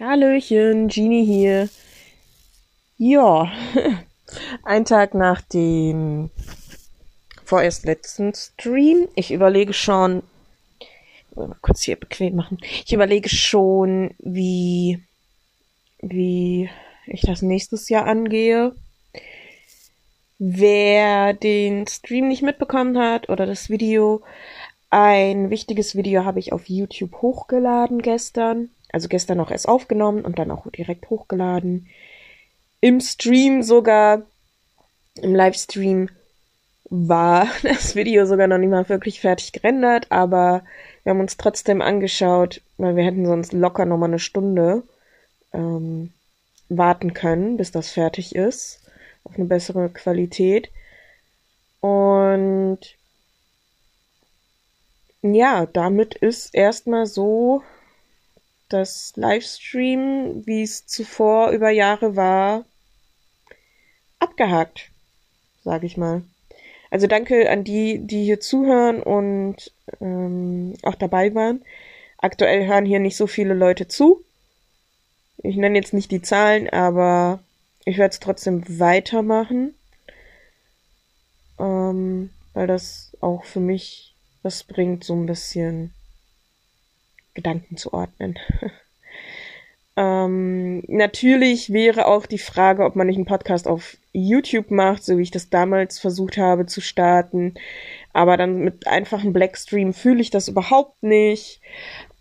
Hallöchen, Genie hier. Ja, ein Tag nach dem vorerst letzten Stream. Ich überlege schon, mal kurz hier bequem machen. Ich überlege schon, wie, wie ich das nächstes Jahr angehe. Wer den Stream nicht mitbekommen hat oder das Video, ein wichtiges Video habe ich auf YouTube hochgeladen gestern. Also gestern noch erst aufgenommen und dann auch direkt hochgeladen. Im Stream sogar, im Livestream war das Video sogar noch nicht mal wirklich fertig gerendert, aber wir haben uns trotzdem angeschaut, weil wir hätten sonst locker noch mal eine Stunde ähm, warten können, bis das fertig ist auf eine bessere Qualität. Und ja, damit ist erstmal so das Livestream, wie es zuvor über Jahre war, abgehakt, sage ich mal. Also danke an die, die hier zuhören und ähm, auch dabei waren. Aktuell hören hier nicht so viele Leute zu. Ich nenne jetzt nicht die Zahlen, aber ich werde es trotzdem weitermachen, ähm, weil das auch für mich was bringt, so ein bisschen Gedanken zu ordnen. ähm, natürlich wäre auch die Frage, ob man nicht einen Podcast auf YouTube macht, so wie ich das damals versucht habe zu starten. Aber dann mit einfachen Blackstream fühle ich das überhaupt nicht.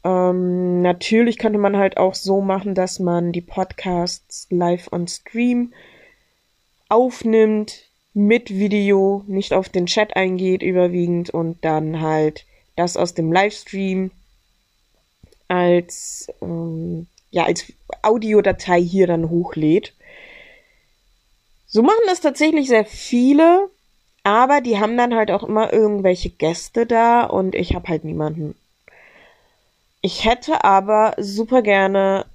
Ähm, natürlich könnte man halt auch so machen, dass man die Podcasts live on Stream aufnimmt mit Video, nicht auf den Chat eingeht überwiegend und dann halt das aus dem Livestream als ähm, ja als Audiodatei hier dann hochlädt. So machen das tatsächlich sehr viele, aber die haben dann halt auch immer irgendwelche Gäste da und ich habe halt niemanden. Ich hätte aber super gerne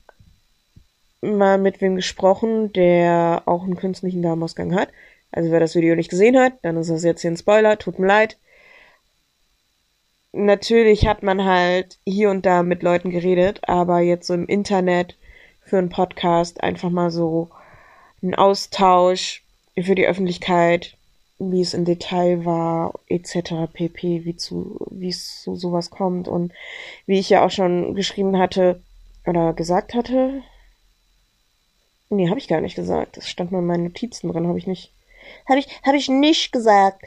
mal mit wem gesprochen, der auch einen künstlichen Darmausgang hat. Also wer das Video nicht gesehen hat, dann ist das jetzt hier ein Spoiler, tut mir leid. Natürlich hat man halt hier und da mit Leuten geredet, aber jetzt so im Internet für einen Podcast einfach mal so ein Austausch für die Öffentlichkeit wie es im Detail war, etc. pp, wie zu, wie es zu sowas kommt und wie ich ja auch schon geschrieben hatte oder gesagt hatte. Nee, habe ich gar nicht gesagt. Das stand mal in meinen Notizen drin, habe ich nicht. Habe ich, habe ich nicht gesagt.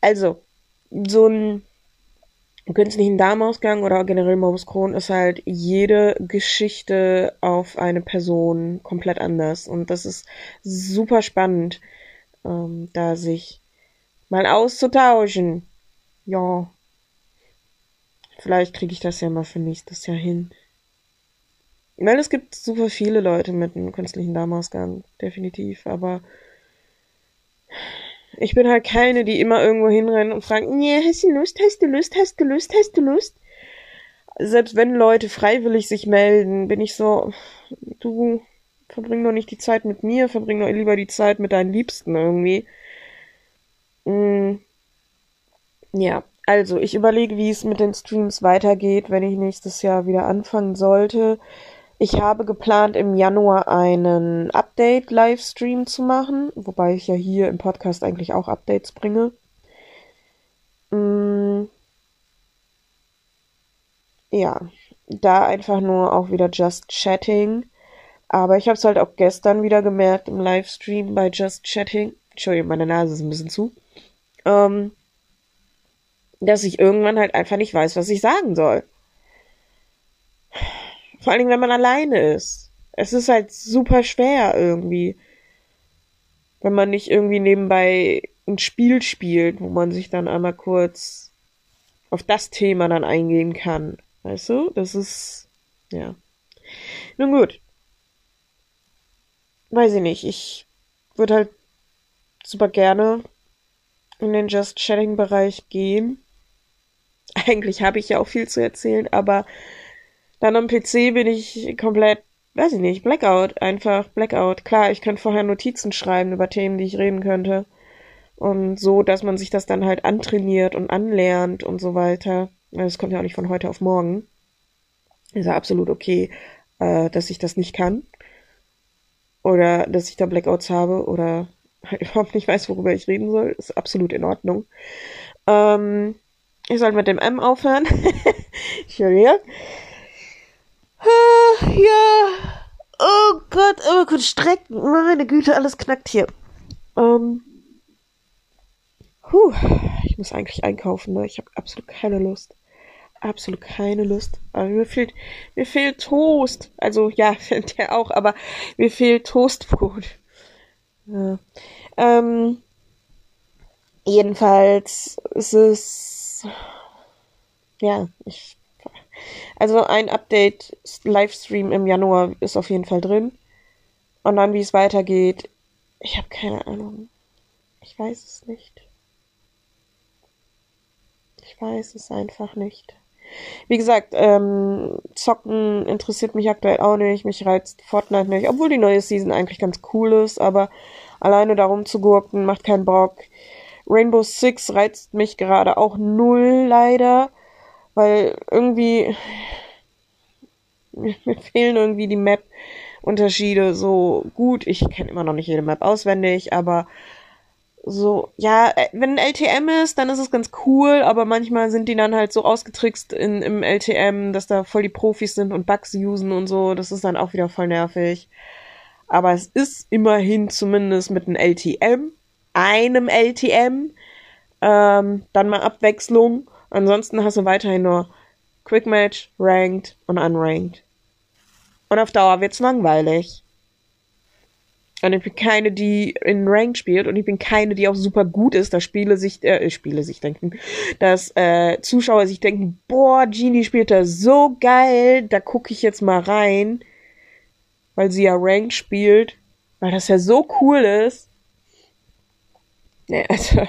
Also, so ein künstlichen Darmausgang oder generell Morbus Crohn ist halt jede Geschichte auf eine Person komplett anders. Und das ist super spannend, ähm, da sich mal auszutauschen. Ja. Vielleicht kriege ich das ja mal für nächstes Jahr hin. Weil es gibt super viele Leute mit einem künstlichen Darmausgang, definitiv, aber ich bin halt keine, die immer irgendwo hinrennen und fragen, nee, hast du Lust, hast du Lust, hast du Lust, hast du Lust? Selbst wenn Leute freiwillig sich melden, bin ich so, du verbring doch nicht die Zeit mit mir, verbring doch lieber die Zeit mit deinen Liebsten irgendwie. Mm, ja, also ich überlege, wie es mit den Streams weitergeht, wenn ich nächstes Jahr wieder anfangen sollte. Ich habe geplant, im Januar einen Update-Livestream zu machen, wobei ich ja hier im Podcast eigentlich auch Updates bringe. Mm, ja, da einfach nur auch wieder Just Chatting. Aber ich habe es halt auch gestern wieder gemerkt im Livestream bei Just Chatting. Entschuldigung, meine Nase ist ein bisschen zu ähm, dass ich irgendwann halt einfach nicht weiß, was ich sagen soll. Vor allen Dingen, wenn man alleine ist. Es ist halt super schwer irgendwie. Wenn man nicht irgendwie nebenbei ein Spiel spielt, wo man sich dann einmal kurz auf das Thema dann eingehen kann. Weißt du? Das ist, ja. Nun gut. Weiß ich nicht. Ich würde halt super gerne in den Just Chatting Bereich gehen. Eigentlich habe ich ja auch viel zu erzählen, aber dann am PC bin ich komplett, weiß ich nicht, Blackout, einfach Blackout. Klar, ich könnte vorher Notizen schreiben über Themen, die ich reden könnte. Und so, dass man sich das dann halt antrainiert und anlernt und so weiter. Das kommt ja auch nicht von heute auf morgen. Ist ja absolut okay. äh, dass ich das nicht kann. Oder dass ich da Blackouts habe oder halt überhaupt nicht weiß, worüber ich reden soll. Ist absolut in Ordnung. Ähm, ich soll mit dem M aufhören. Entschuldigung. Ah, ja. Oh Gott, aber kurz strecken. Meine Güte, alles knackt hier. Ähm. Puh, ich muss eigentlich einkaufen, ne? Ich habe absolut keine Lust. Absolut keine Lust. Aber mir fehlt, mir fehlt Toast. Also, ja, der auch, aber mir fehlt Toastbrot. Ja. Ähm, jedenfalls ist es, ja, ich also ein Update Livestream im Januar ist auf jeden Fall drin. Und dann, wie es weitergeht, ich habe keine Ahnung. Ich weiß es nicht. Ich weiß es einfach nicht. Wie gesagt, ähm, Zocken interessiert mich aktuell auch nicht. Mich reizt Fortnite nicht, obwohl die neue Season eigentlich ganz cool ist, aber alleine darum zu gurken macht keinen Bock. Rainbow Six reizt mich gerade auch null leider. Weil irgendwie mir, fehlen irgendwie die Map-Unterschiede so gut. Ich kenne immer noch nicht jede Map auswendig, aber so, ja, äh, wenn LTM ist, dann ist es ganz cool, aber manchmal sind die dann halt so ausgetrickst in, im LTM, dass da voll die Profis sind und Bugs usen und so. Das ist dann auch wieder voll nervig. Aber es ist immerhin zumindest mit einem LTM, einem LTM, ähm, dann mal Abwechslung Ansonsten hast du weiterhin nur Quick Match, Ranked und Unranked. Und auf Dauer wird's langweilig. Und ich bin keine, die in Ranked spielt und ich bin keine, die auch super gut ist, dass Spiele sich, äh, Spiele sich denken, dass äh, Zuschauer sich denken, boah, Genie spielt da so geil, da gucke ich jetzt mal rein, weil sie ja Ranked spielt, weil das ja so cool ist. Nee, also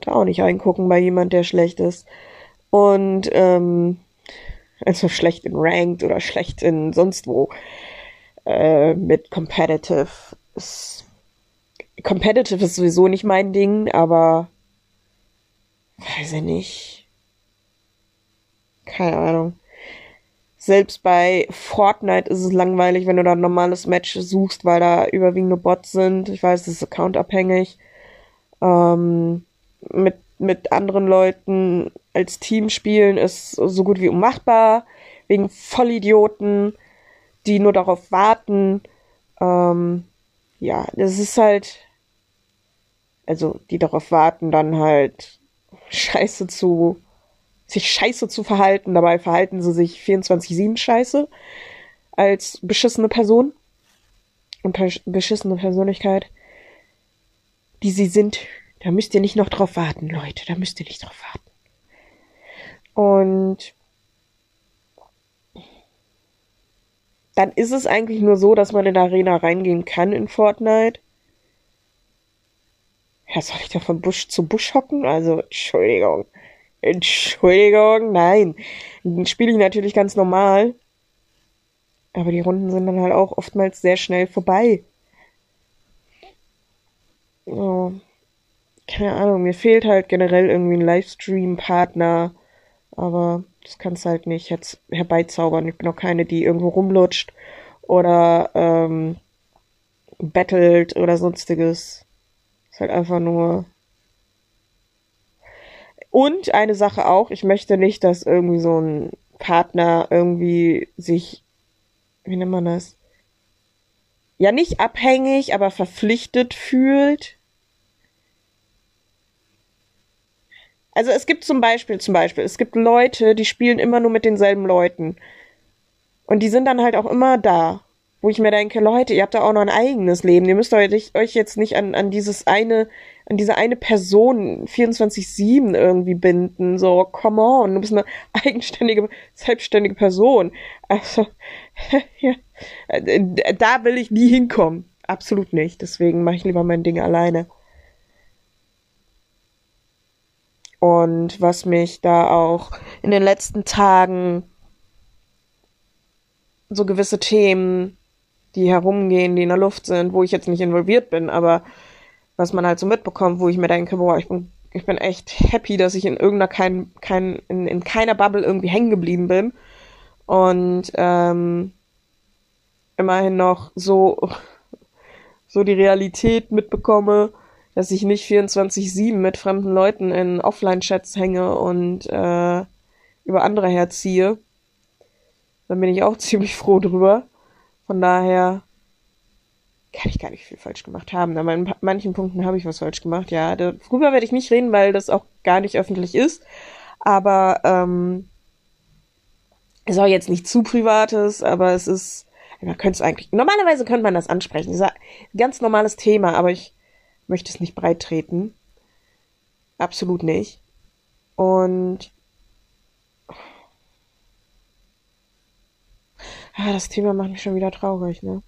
da auch nicht reingucken bei jemand, der schlecht ist. Und ähm, also schlecht in Ranked oder schlecht in sonst wo äh, mit Competitive. Ist, Competitive ist sowieso nicht mein Ding, aber weiß ich nicht. Keine Ahnung. Selbst bei Fortnite ist es langweilig, wenn du da ein normales Match suchst, weil da überwiegende Bots sind. Ich weiß, es ist accountabhängig. Ähm, mit, mit anderen Leuten als Team spielen ist so gut wie unmachbar, wegen Vollidioten, die nur darauf warten. Ähm, ja, das ist halt, also die darauf warten, dann halt scheiße zu, sich scheiße zu verhalten. Dabei verhalten sie sich 24-7 scheiße als beschissene Person und beschissene Persönlichkeit, die sie sind. Da müsst ihr nicht noch drauf warten, Leute. Da müsst ihr nicht drauf warten. Und dann ist es eigentlich nur so, dass man in der Arena reingehen kann in Fortnite. Ja, soll ich da von Busch zu Busch hocken? Also, Entschuldigung. Entschuldigung, nein. Den spiele ich natürlich ganz normal. Aber die Runden sind dann halt auch oftmals sehr schnell vorbei. Oh keine Ahnung, mir fehlt halt generell irgendwie ein Livestream-Partner, aber das kannst du halt nicht jetzt herbeizaubern. Ich bin auch keine, die irgendwo rumlutscht oder ähm, battelt oder sonstiges. Ist halt einfach nur. Und eine Sache auch, ich möchte nicht, dass irgendwie so ein Partner irgendwie sich, wie nennt man das? Ja, nicht abhängig, aber verpflichtet fühlt Also es gibt zum Beispiel, zum Beispiel, es gibt Leute, die spielen immer nur mit denselben Leuten. Und die sind dann halt auch immer da. Wo ich mir denke, Leute, ihr habt da auch noch ein eigenes Leben. Ihr müsst euch, jetzt nicht an, an dieses eine, an diese eine Person 24-7 irgendwie binden. So, come on, du bist eine eigenständige, selbstständige Person. Also, ja, da will ich nie hinkommen. Absolut nicht. Deswegen mache ich lieber mein Ding alleine. Und was mich da auch in den letzten Tagen so gewisse Themen, die herumgehen, die in der Luft sind, wo ich jetzt nicht involviert bin, aber was man halt so mitbekommt, wo ich mir denke, boah, ich bin, ich bin echt happy, dass ich in irgendeiner kein, kein, in, in keiner Bubble irgendwie hängen geblieben bin. Und ähm, immerhin noch so, so die Realität mitbekomme, dass ich nicht 24-7 mit fremden Leuten in Offline-Chats hänge und äh, über andere herziehe. Dann bin ich auch ziemlich froh drüber. Von daher kann ich gar nicht viel falsch gemacht haben. Aber in manchen Punkten habe ich was falsch gemacht, ja. Darüber werde ich nicht reden, weil das auch gar nicht öffentlich ist. Aber ähm, ist auch jetzt nicht zu privates, aber es ist, man könnte es eigentlich, normalerweise könnte man das ansprechen. Das ist ein ganz normales Thema, aber ich möchte es nicht breit treten. Absolut nicht. Und ah, das Thema macht mich schon wieder traurig, ne?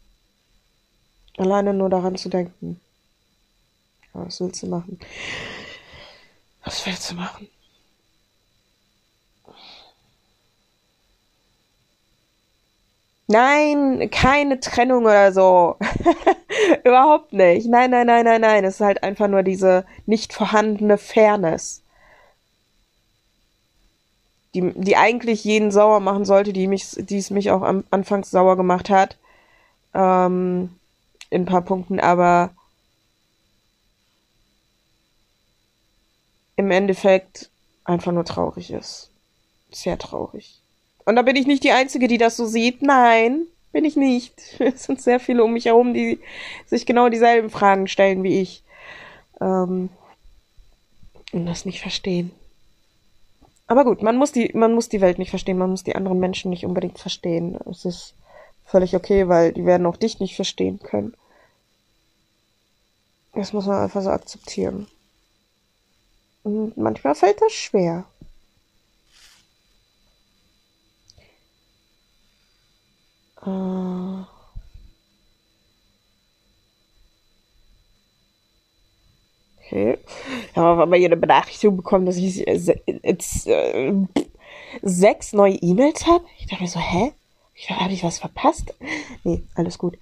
Alleine nur daran zu denken. Was willst du machen? Was willst du machen? Nein, keine Trennung oder so. Überhaupt nicht. Nein, nein, nein, nein, nein. Es ist halt einfach nur diese nicht vorhandene Fairness. Die, die eigentlich jeden sauer machen sollte, die mich, die es mich auch am anfangs sauer gemacht hat. Ähm, in ein paar Punkten, aber im Endeffekt einfach nur traurig ist. Sehr traurig. Und da bin ich nicht die Einzige, die das so sieht. Nein, bin ich nicht. Es sind sehr viele um mich herum, die sich genau dieselben Fragen stellen wie ich. Ähm, und das nicht verstehen. Aber gut, man muss die, man muss die Welt nicht verstehen, man muss die anderen Menschen nicht unbedingt verstehen. Es ist völlig okay, weil die werden auch dich nicht verstehen können. Das muss man einfach so akzeptieren. Und manchmal fällt das schwer. Äh. Okay. Ich habe aber hier eine Benachrichtigung bekommen, dass ich jetzt äh, sechs neue E-Mails habe. Ich dachte mir so, hä? Ich habe ich was verpasst? Nee, alles gut.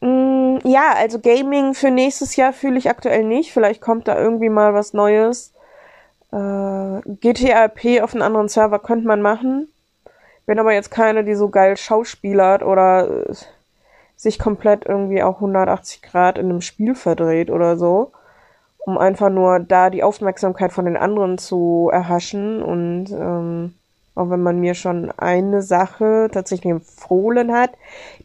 Mm, ja, also Gaming für nächstes Jahr fühle ich aktuell nicht. Vielleicht kommt da irgendwie mal was Neues. Äh, GTA P auf einen anderen Server könnte man machen. Bin aber jetzt keine, die so geil schauspielert oder äh, sich komplett irgendwie auch 180 Grad in einem Spiel verdreht oder so, um einfach nur da die Aufmerksamkeit von den anderen zu erhaschen und ähm, auch wenn man mir schon eine Sache tatsächlich empfohlen hat,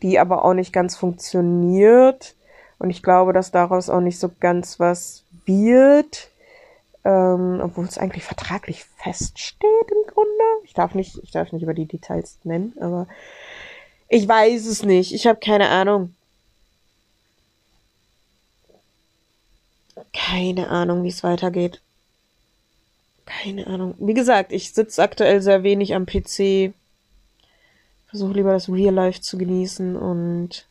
die aber auch nicht ganz funktioniert und ich glaube, dass daraus auch nicht so ganz was wird, ähm, obwohl es eigentlich vertraglich feststeht im Grunde. Ich darf nicht, ich darf nicht über die Details nennen, aber ich weiß es nicht. Ich habe keine Ahnung. Keine Ahnung, wie es weitergeht. Keine Ahnung. Wie gesagt, ich sitze aktuell sehr wenig am PC. Versuche lieber das Real Life zu genießen und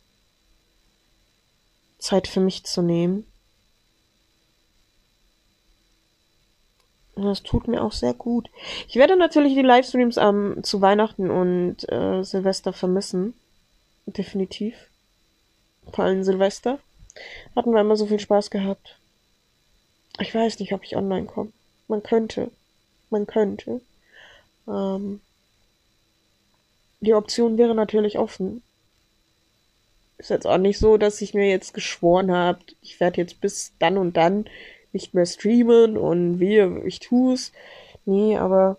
Zeit für mich zu nehmen. Das tut mir auch sehr gut. Ich werde natürlich die Livestreams ähm, zu Weihnachten und äh, Silvester vermissen. Definitiv. Vor allem Silvester. Hatten wir immer so viel Spaß gehabt. Ich weiß nicht, ob ich online komme. Man könnte. Man könnte. Ähm, die Option wäre natürlich offen. Ist jetzt auch nicht so, dass ich mir jetzt geschworen habe, ich werde jetzt bis dann und dann nicht mehr streamen und wie ich tu's. Nee, aber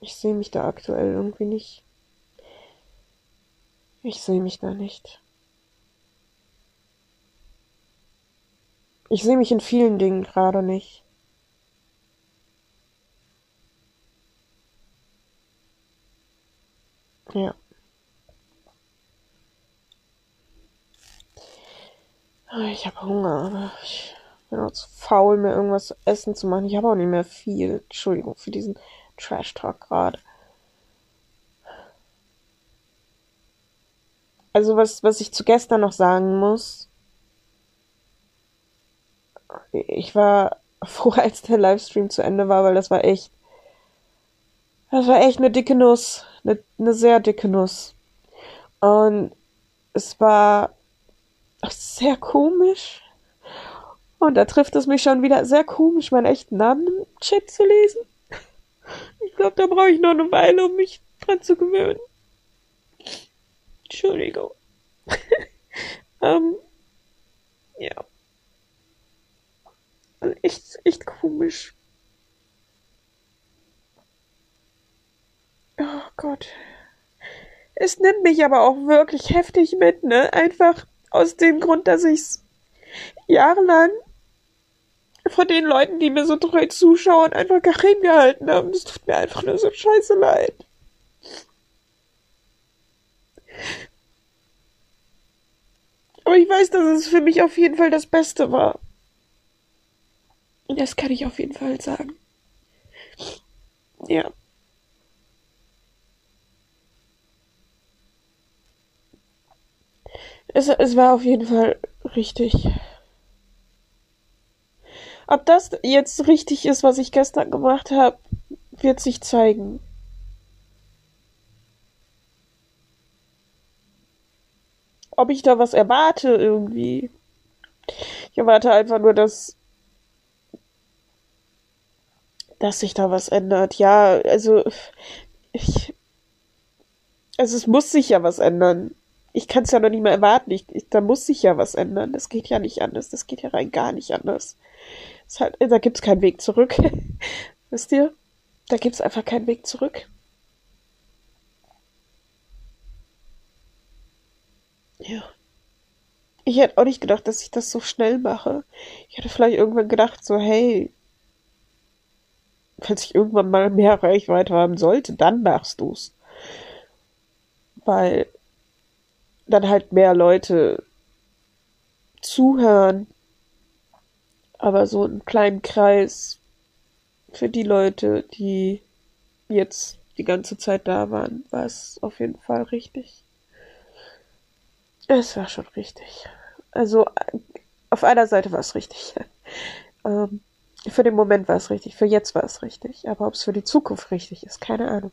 ich sehe mich da aktuell irgendwie nicht. Ich sehe mich da nicht. Ich sehe mich in vielen Dingen gerade nicht. Ja. Ich habe Hunger, aber ich bin auch zu faul, mir irgendwas zu essen zu machen. Ich habe auch nicht mehr viel. Entschuldigung für diesen Trash-Talk gerade. Also was, was ich zu gestern noch sagen muss. Ich war froh, als der Livestream zu Ende war, weil das war echt, das war echt eine dicke Nuss. Eine, eine sehr dicke Nuss. Und es war sehr komisch. Und da trifft es mich schon wieder sehr komisch, meinen echten Namen im Chat zu lesen. Ich glaube, da brauche ich noch eine Weile, um mich dran zu gewöhnen. Entschuldigung. ähm, ja. Echt, echt komisch. Oh Gott. Es nimmt mich aber auch wirklich heftig mit, ne? Einfach aus dem Grund, dass ich's jahrelang von den Leuten, die mir so treu zuschauen, einfach geheim gehalten haben. Es tut mir einfach nur so scheiße leid. Aber ich weiß, dass es für mich auf jeden Fall das Beste war. Das kann ich auf jeden Fall sagen. Ja. Es, es war auf jeden Fall richtig. Ob das jetzt richtig ist, was ich gestern gemacht habe, wird sich zeigen. Ob ich da was erwarte irgendwie. Ich erwarte einfach nur, dass dass sich da was ändert. Ja, also ich also es muss sich ja was ändern. Ich kann es ja noch nicht mehr erwarten. Ich, ich, da muss sich ja was ändern. Das geht ja nicht anders. Das geht ja rein gar nicht anders. Halt, da gibt's keinen Weg zurück. Wisst ihr? Da gibt's einfach keinen Weg zurück. Ja. Ich hätte auch nicht gedacht, dass ich das so schnell mache. Ich hätte vielleicht irgendwann gedacht, so, hey, falls ich irgendwann mal mehr Reichweite haben sollte, dann machst du's. Weil dann halt mehr Leute zuhören aber so einen kleinen Kreis für die Leute, die jetzt die ganze Zeit da waren, war es auf jeden Fall richtig. Es war schon richtig. Also auf einer Seite war es richtig. ähm, für den Moment war es richtig, für jetzt war es richtig. Aber ob es für die Zukunft richtig ist, keine Ahnung.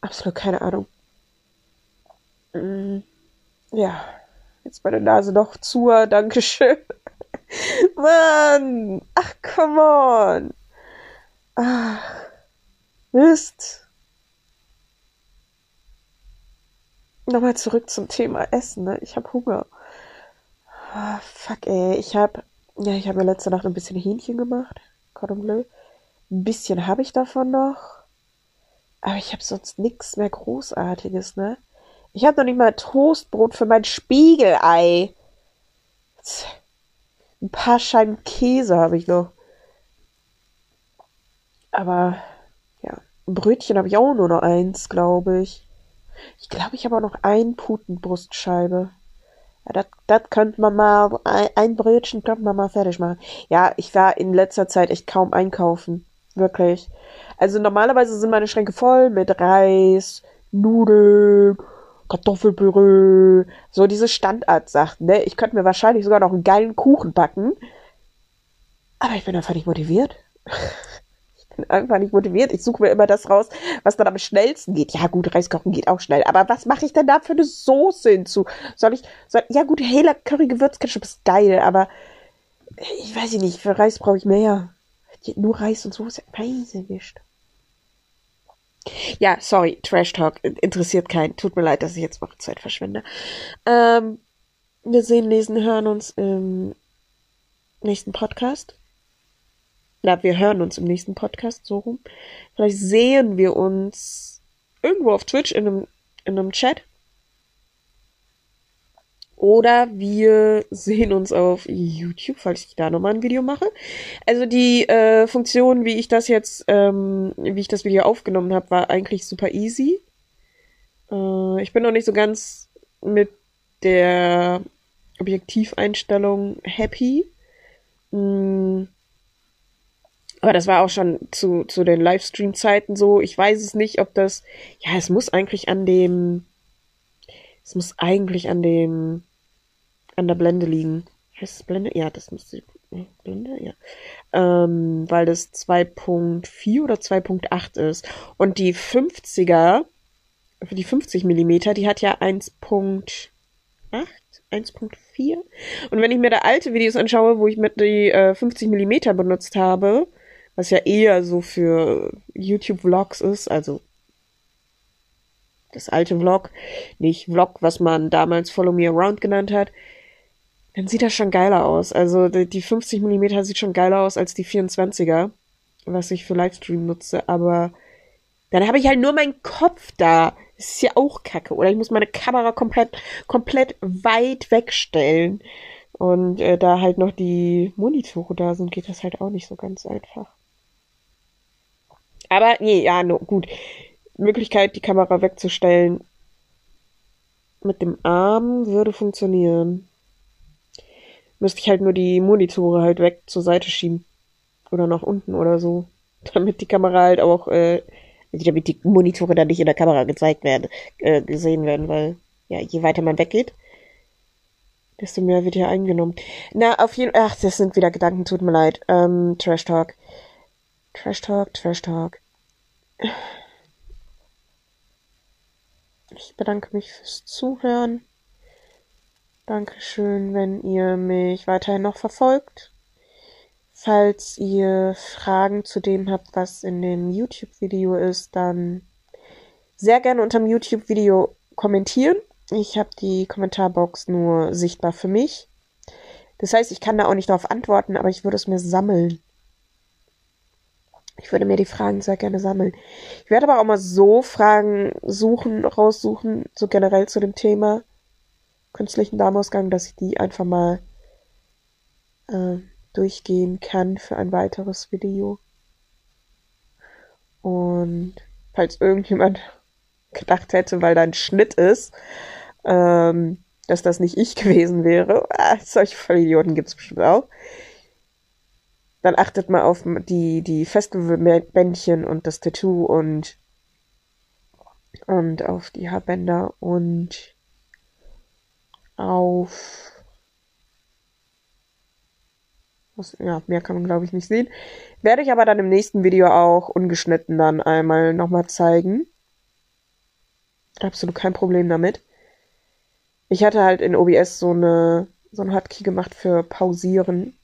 Absolut keine Ahnung. Mm, ja, jetzt meine Nase noch zu. Dankeschön. Mann! Ach, come on! Ach, Mist. Nochmal zurück zum Thema Essen, ne? Ich hab Hunger. Oh, fuck, ey. Ich hab, ja, ich habe mir letzte Nacht ein bisschen Hähnchen gemacht. Cordon bleu. Ein bisschen habe ich davon noch. Aber ich habe sonst nichts mehr Großartiges, ne? Ich habe noch nicht mal Toastbrot für mein Spiegelei. Ein paar Scheiben Käse habe ich noch. Aber ja, Brötchen habe ich auch nur noch eins, glaube ich. Ich glaube, ich habe auch noch ein Putenbrustscheibe. Ja, das könnte man mal, ein, ein Brötchen könnte man mal fertig machen. Ja, ich war in letzter Zeit echt kaum einkaufen. Wirklich. Also normalerweise sind meine Schränke voll mit Reis, Nudeln, Kartoffelpüree, so diese Standardsachen, ne? Ich könnte mir wahrscheinlich sogar noch einen geilen Kuchen backen. Aber ich bin einfach nicht motiviert. ich bin einfach nicht motiviert. Ich suche mir immer das raus, was dann am schnellsten geht. Ja, gut, Reis kochen geht auch schnell. Aber was mache ich denn da für eine Soße hinzu? Soll ich, soll, ja gut, Hela Curry Gewürzketchup ist geil, aber ich weiß nicht, für Reis brauche ich mehr. Nur Reis und Soße, weiß ich. Ja, sorry, Trash Talk interessiert keinen. Tut mir leid, dass ich jetzt noch Zeit verschwende. Ähm, wir sehen, lesen, hören uns im nächsten Podcast. Na, wir hören uns im nächsten Podcast, so rum. Vielleicht sehen wir uns irgendwo auf Twitch in einem, in einem Chat. Oder wir sehen uns auf YouTube, falls ich da nochmal ein Video mache. Also die äh, Funktion, wie ich das jetzt, ähm, wie ich das Video aufgenommen habe, war eigentlich super easy. Äh, ich bin noch nicht so ganz mit der Objektiveinstellung happy. Mm. Aber das war auch schon zu, zu den Livestream-Zeiten so. Ich weiß es nicht, ob das. Ja, es muss eigentlich an dem. Es muss eigentlich an dem an der Blende liegen. Heißt es Blende? Ja, das müsste Blende, ja. Ähm, weil das 2.4 oder 2.8 ist. Und die 50er, für die 50 Millimeter, die hat ja 1.8, 1.4. Und wenn ich mir da alte Videos anschaue, wo ich mit die äh, 50 Millimeter benutzt habe, was ja eher so für YouTube-Vlogs ist, also das alte Vlog, nicht Vlog, was man damals Follow Me Around genannt hat, dann sieht das schon geiler aus. Also die 50 mm sieht schon geiler aus als die 24er, was ich für Livestream nutze, aber dann habe ich halt nur meinen Kopf da. Ist ja auch kacke. Oder ich muss meine Kamera komplett, komplett weit wegstellen. Und äh, da halt noch die Monitore da sind, geht das halt auch nicht so ganz einfach. Aber nee, ja, no, gut. Möglichkeit, die Kamera wegzustellen mit dem Arm würde funktionieren. Müsste ich halt nur die Monitore halt weg zur Seite schieben. Oder nach unten oder so. Damit die Kamera halt auch, äh, damit die Monitore dann nicht in der Kamera gezeigt werden, äh, gesehen werden, weil, ja, je weiter man weggeht, desto mehr wird hier eingenommen. Na, auf jeden Fall, ach, das sind wieder Gedanken, tut mir leid. Ähm, Trash Talk. Trash Talk, Trash Talk. Ich bedanke mich fürs Zuhören. Dankeschön, wenn ihr mich weiterhin noch verfolgt. Falls ihr Fragen zu dem habt, was in dem YouTube-Video ist, dann sehr gerne unter dem YouTube-Video kommentieren. Ich habe die Kommentarbox nur sichtbar für mich. Das heißt, ich kann da auch nicht darauf antworten, aber ich würde es mir sammeln. Ich würde mir die Fragen sehr gerne sammeln. Ich werde aber auch mal so Fragen suchen, raussuchen, so generell zu dem Thema künstlichen Darmausgang, dass ich die einfach mal äh, durchgehen kann für ein weiteres Video. Und falls irgendjemand gedacht hätte, weil da ein Schnitt ist, ähm, dass das nicht ich gewesen wäre, äh, solche Vollidioten gibt's bestimmt auch dann achtet mal auf die, die Festivalbändchen und das Tattoo und, und auf die Haarbänder und auf was, ja, mehr kann man glaube ich nicht sehen. Werde ich aber dann im nächsten Video auch ungeschnitten dann einmal nochmal zeigen. Absolut kein Problem damit. Ich hatte halt in OBS so eine, so ein Hotkey gemacht für Pausieren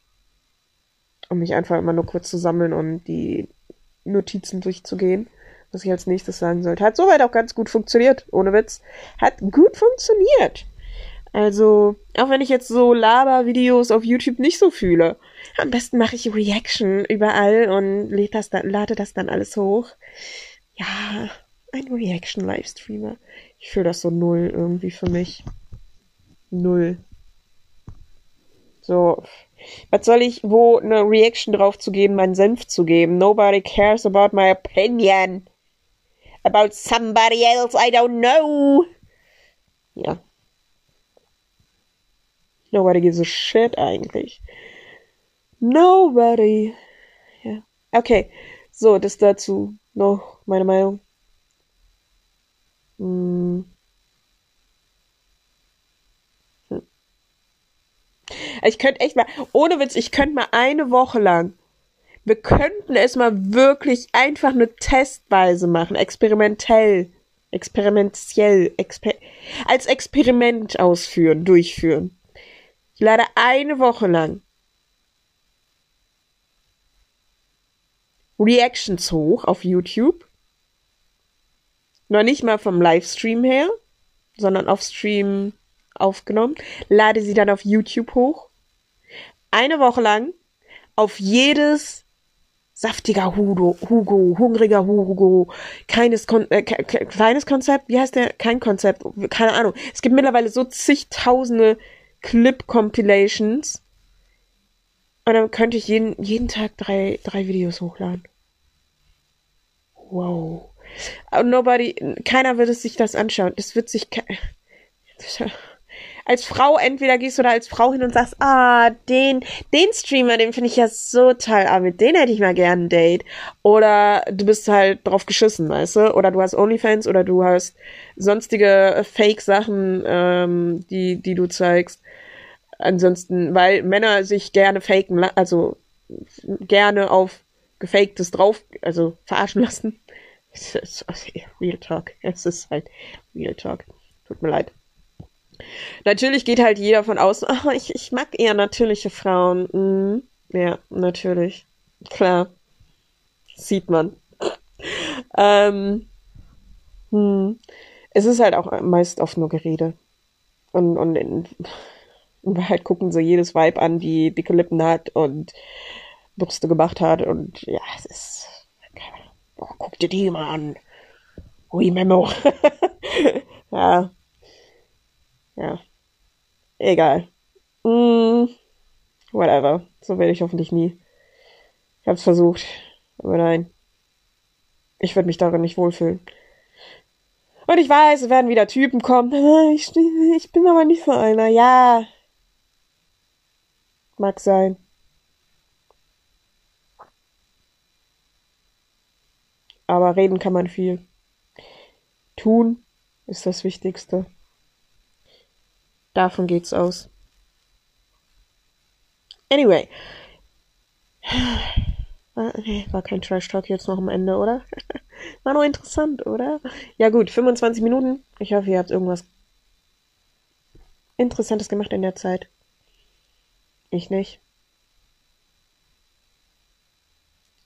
um mich einfach immer nur kurz zu sammeln und die Notizen durchzugehen, was ich als nächstes sagen sollte. Hat soweit auch ganz gut funktioniert, ohne Witz. Hat gut funktioniert. Also, auch wenn ich jetzt so Laber-Videos auf YouTube nicht so fühle. Am besten mache ich Reaction überall und lade das, dann, lade das dann alles hoch. Ja, ein Reaction-Livestreamer. Ich fühle das so null irgendwie für mich. Null. So, was soll ich wo eine Reaction drauf zu geben, meinen Senf zu geben? Nobody cares about my opinion. About somebody else I don't know. Ja. Nobody gives a shit eigentlich. Nobody. Ja. Okay. So, das dazu noch meine Meinung. Hm. Ich könnte echt mal, ohne Witz, ich könnte mal eine Woche lang. Wir könnten es mal wirklich einfach eine Testweise machen, experimentell, experimentiell, exper als Experiment ausführen, durchführen. Ich lade eine Woche lang Reactions hoch auf YouTube. Noch nicht mal vom Livestream her, sondern auf Stream aufgenommen, lade sie dann auf YouTube hoch. Eine Woche lang auf jedes saftiger Hugo, Hugo, hungriger Hugo, keines Kon äh, kleines Konzept, wie heißt der? Kein Konzept, keine Ahnung. Es gibt mittlerweile so zigtausende Clip-Compilations. Und dann könnte ich jeden, jeden Tag drei, drei Videos hochladen. Wow. Nobody, keiner wird es sich das anschauen. Es wird sich, als Frau entweder gehst du da als Frau hin und sagst, ah, den, den Streamer, den finde ich ja so toll, ah, mit denen hätte ich mal gern ein Date. Oder du bist halt drauf geschissen, weißt du? Oder du hast Onlyfans oder du hast sonstige Fake-Sachen, ähm, die, die du zeigst. Ansonsten, weil Männer sich gerne faken, also gerne auf gefaktes drauf, also verarschen lassen. Real Talk. Es ist halt Real Talk. Tut mir leid. Natürlich geht halt jeder von außen, oh, ich, ich mag eher natürliche Frauen. Mhm. Ja, natürlich. Klar. Sieht man. ähm, hm. es ist halt auch meist oft nur Gerede. Und, und in, in Wahrheit gucken sie jedes Weib an, die dicke Lippen hat und Brüste gemacht hat. Und ja, es ist. Oh, guck dir die mal an. Ui, Memo. ja. Ja. Egal. Mm, whatever. So werde ich hoffentlich nie. Ich hab's versucht. Aber nein. Ich würde mich darin nicht wohlfühlen. Und ich weiß, es werden wieder Typen kommen. Ich, ich bin aber nicht so einer. Ja. Mag sein. Aber reden kann man viel. Tun ist das Wichtigste. Davon geht's aus. Anyway. War, nee, war kein Trash Talk jetzt noch am Ende, oder? war noch interessant, oder? Ja gut, 25 Minuten. Ich hoffe, ihr habt irgendwas Interessantes gemacht in der Zeit. Ich nicht.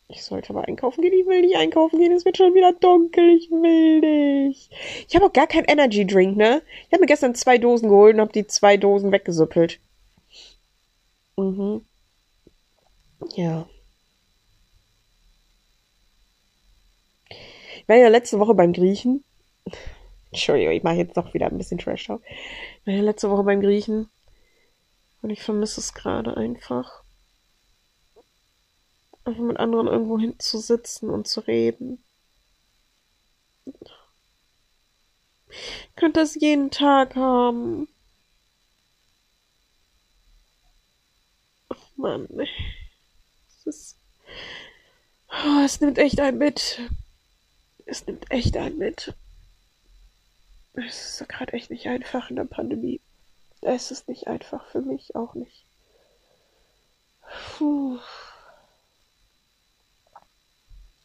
Ich sollte aber einkaufen gehen. Ich will nicht einkaufen gehen. Es wird schon wieder dunkel. Ich will nicht. Ich habe auch gar keinen Energy Drink, ne? Ich habe mir gestern zwei Dosen geholt und habe die zwei Dosen weggesuppelt. Mhm. Ja. Ich war ja letzte Woche beim Griechen. Entschuldigung, ich mache jetzt doch wieder ein bisschen Trash Talk. Ich war ja letzte Woche beim Griechen. Und ich vermisse es gerade einfach einfach mit anderen irgendwo hinzusitzen und zu reden. Ich könnte das jeden Tag haben. Oh Mann. Es ist. Oh, es nimmt echt ein mit. Es nimmt echt ein mit. Es ist gerade echt nicht einfach in der Pandemie. Es ist nicht einfach für mich auch nicht. Puh.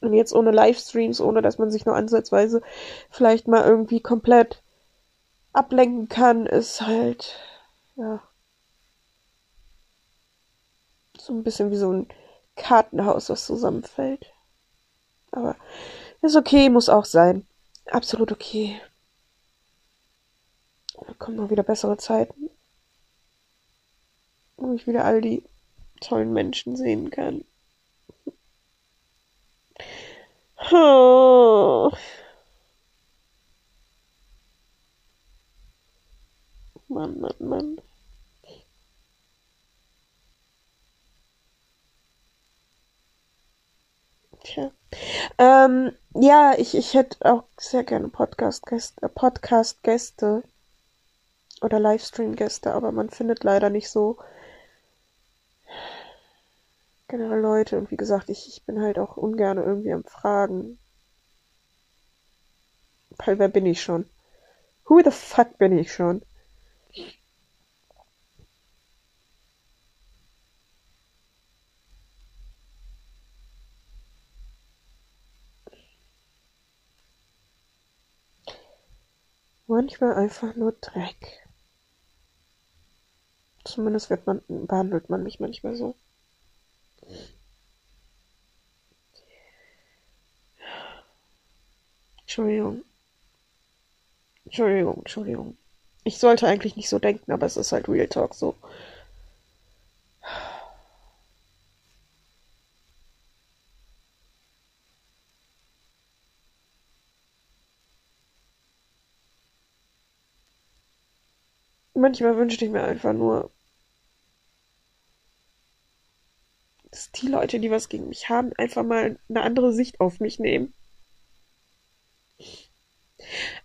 Und jetzt ohne Livestreams, ohne dass man sich nur ansatzweise vielleicht mal irgendwie komplett ablenken kann, ist halt, ja, so ein bisschen wie so ein Kartenhaus, was zusammenfällt. Aber ist okay, muss auch sein. Absolut okay. Da kommen noch wieder bessere Zeiten. Wo ich wieder all die tollen Menschen sehen kann. Mann, Mann, Mann. Tja. Ähm, ja, ich, ich hätte auch sehr gerne Podcast-Gäste äh, Podcast -Gäste oder Livestream-Gäste, aber man findet leider nicht so generell Leute. Und wie gesagt, ich, ich bin halt auch ungern irgendwie am Fragen. Weil wer bin ich schon? Who the fuck bin ich schon? Manchmal einfach nur Dreck. Zumindest man, behandelt man mich manchmal so. Entschuldigung. Entschuldigung, Entschuldigung. Ich sollte eigentlich nicht so denken, aber es ist halt Real Talk so. Manchmal wünschte ich mir einfach nur, dass die Leute, die was gegen mich haben, einfach mal eine andere Sicht auf mich nehmen.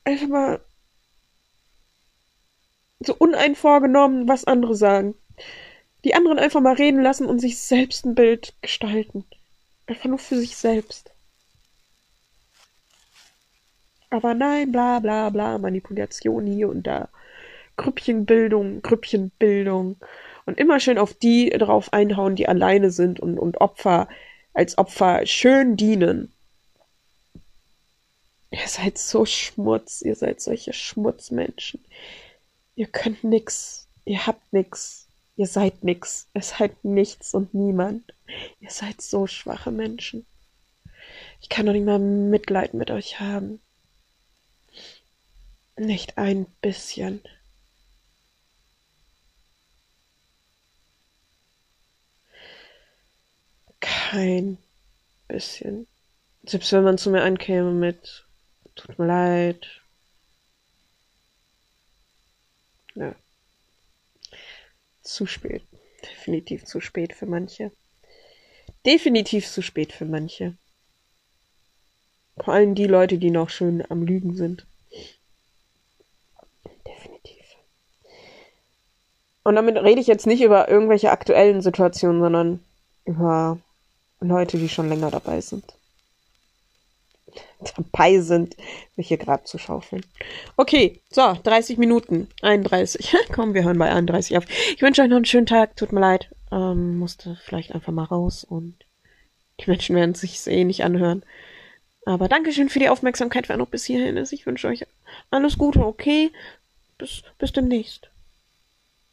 Einfach mal so uneinvorgenommen, was andere sagen. Die anderen einfach mal reden lassen und sich selbst ein Bild gestalten. Einfach nur für sich selbst. Aber nein, bla bla bla, Manipulation hier und da. Grüppchenbildung, Grüppchenbildung. Und immer schön auf die drauf einhauen, die alleine sind und, und Opfer als Opfer schön dienen. Ihr seid so Schmutz, ihr seid solche Schmutzmenschen. Ihr könnt nix, ihr habt nix, ihr seid nix, ihr seid nichts und niemand. Ihr seid so schwache Menschen. Ich kann doch nicht mal Mitleid mit euch haben. Nicht ein bisschen. Kein bisschen. Selbst wenn man zu mir ankäme mit Tut mir leid. Ja. Zu spät. Definitiv zu spät für manche. Definitiv zu spät für manche. Vor allem die Leute, die noch schön am Lügen sind. Definitiv. Und damit rede ich jetzt nicht über irgendwelche aktuellen Situationen, sondern über Leute, die schon länger dabei sind. Dabei sind, mich hier gerade zu schaufeln. Okay, so, 30 Minuten. 31. Komm, wir hören bei 31 auf. Ich wünsche euch noch einen schönen Tag. Tut mir leid. Ähm, musste vielleicht einfach mal raus und die Menschen werden sich eh nicht anhören. Aber Dankeschön für die Aufmerksamkeit, wer noch bis hierhin ist. Ich wünsche euch alles Gute, okay? Bis, bis demnächst.